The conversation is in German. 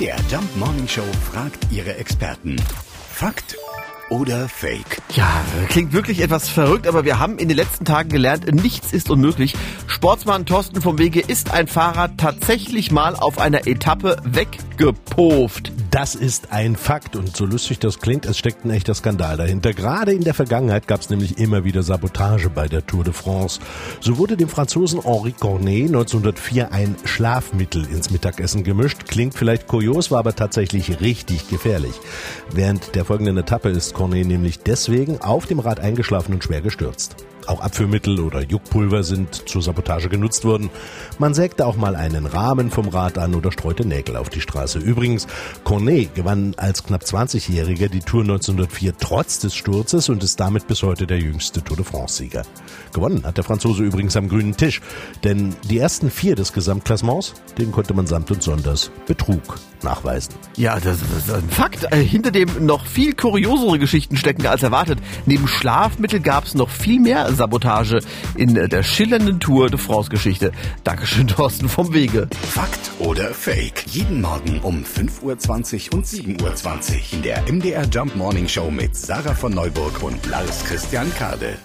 MDR Jump Morning Show fragt ihre Experten. Fakt oder Fake? Ja, klingt wirklich etwas verrückt, aber wir haben in den letzten Tagen gelernt, nichts ist unmöglich. Sportsmann Thorsten vom Wege ist ein Fahrrad tatsächlich mal auf einer Etappe weggepoft. Das ist ein Fakt und so lustig das klingt, es steckt ein echter Skandal dahinter. Gerade in der Vergangenheit gab es nämlich immer wieder Sabotage bei der Tour de France. So wurde dem Franzosen Henri Cornet 1904 ein Schlafmittel ins Mittagessen gemischt. Klingt vielleicht kurios, war aber tatsächlich richtig gefährlich. Während der folgenden Etappe ist Cornet nämlich deswegen auf dem Rad eingeschlafen und schwer gestürzt. Auch Abführmittel oder Juckpulver sind zur Sabotage genutzt worden. Man sägte auch mal einen Rahmen vom Rad an oder streute Nägel auf die Straße. Übrigens, Cornet gewann als knapp 20-Jähriger die Tour 1904 trotz des Sturzes und ist damit bis heute der jüngste Tour de France-Sieger. Gewonnen hat der Franzose übrigens am grünen Tisch, denn die ersten vier des Gesamtklassements, denen konnte man samt und sonders Betrug nachweisen. Ja, das ist ein Fakt. Äh, hinter dem noch viel kuriosere Geschichten stecken als erwartet. Neben Schlafmittel gab es noch viel mehr Sabotage in der schillernden Tour de France Geschichte. Dankeschön, Thorsten vom Wege. Fakt oder Fake? Jeden Morgen um 5.20 Uhr und 7.20 Uhr in der MDR Jump Morning Show mit Sarah von Neuburg und Lars Christian Kade.